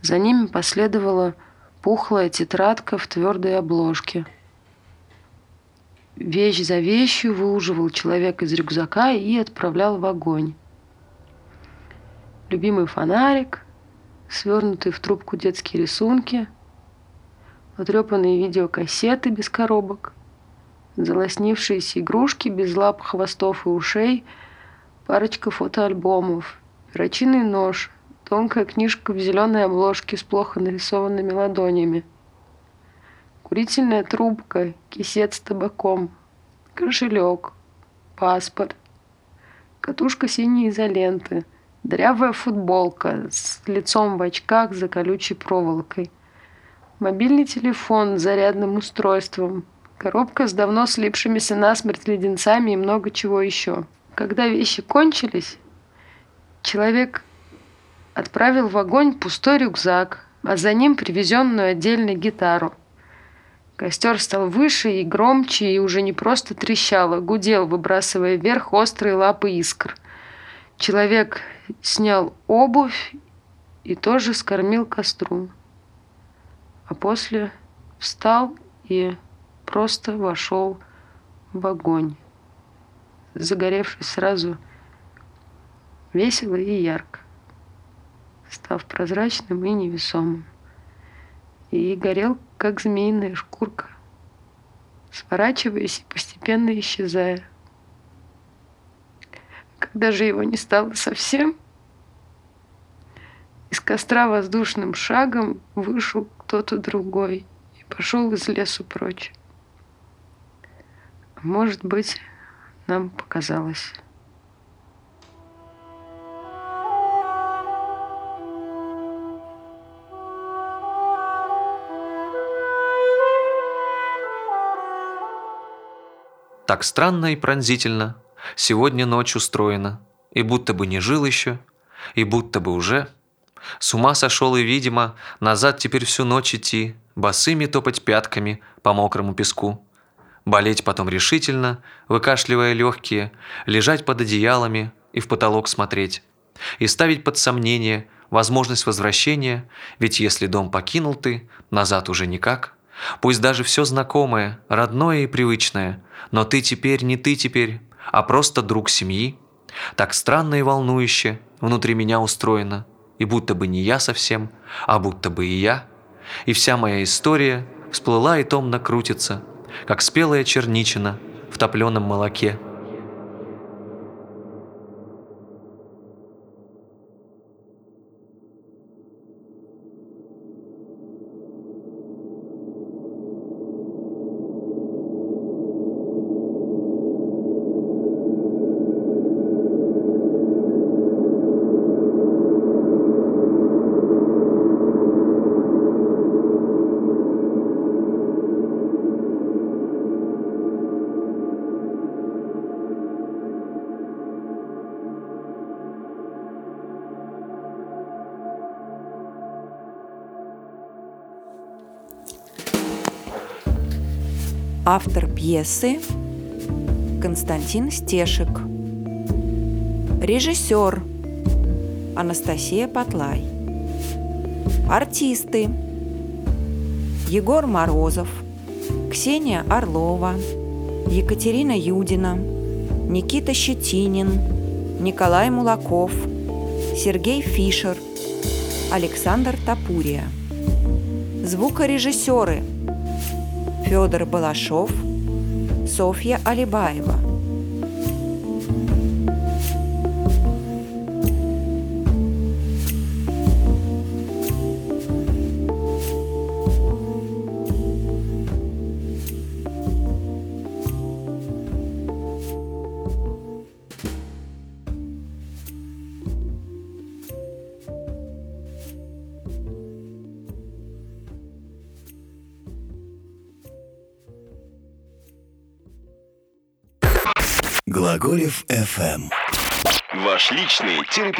За ними последовала пухлая тетрадка в твердой обложке. Вещь за вещью выуживал человек из рюкзака и отправлял в огонь. Любимый фонарик, свернутые в трубку детские рисунки, потрепанные видеокассеты без коробок, залоснившиеся игрушки без лап, хвостов и ушей, парочка фотоальбомов, перочинный нож, тонкая книжка в зеленой обложке с плохо нарисованными ладонями, курительная трубка, кисет с табаком, кошелек, паспорт, катушка синей изоленты, дрявая футболка с лицом в очках за колючей проволокой, мобильный телефон с зарядным устройством, коробка с давно слипшимися насмерть леденцами и много чего еще. Когда вещи кончились, человек отправил в огонь пустой рюкзак, а за ним привезенную отдельно гитару. Костер стал выше и громче, и уже не просто трещал, а гудел, выбрасывая вверх острые лапы искр. Человек снял обувь и тоже скормил костру. А после встал и просто вошел в огонь, загоревшись сразу весело и ярко став прозрачным и невесомым. И горел, как змеиная шкурка, сворачиваясь и постепенно исчезая. Когда же его не стало совсем, из костра воздушным шагом вышел кто-то другой и пошел из лесу прочь. Может быть, нам показалось. Так странно и пронзительно. Сегодня ночь устроена. И будто бы не жил еще, и будто бы уже. С ума сошел и, видимо, назад теперь всю ночь идти, босыми топать пятками по мокрому песку. Болеть потом решительно, выкашливая легкие, лежать под одеялами и в потолок смотреть. И ставить под сомнение возможность возвращения, ведь если дом покинул ты, назад уже никак – Пусть даже все знакомое, родное и привычное, но ты теперь не ты теперь, а просто друг семьи. Так странно и волнующе внутри меня устроено, и будто бы не я совсем, а будто бы и я. И вся моя история всплыла и томно крутится, как спелая черничина в топленом молоке. Автор пьесы Константин Стешек. Режиссер Анастасия Потлай. Артисты Егор Морозов, Ксения Орлова, Екатерина Юдина, Никита Щетинин, Николай Мулаков, Сергей Фишер, Александр Тапурия. Звукорежиссеры – Федор Балашов, Софья Алибаева.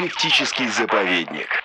Терапевтический заповедник.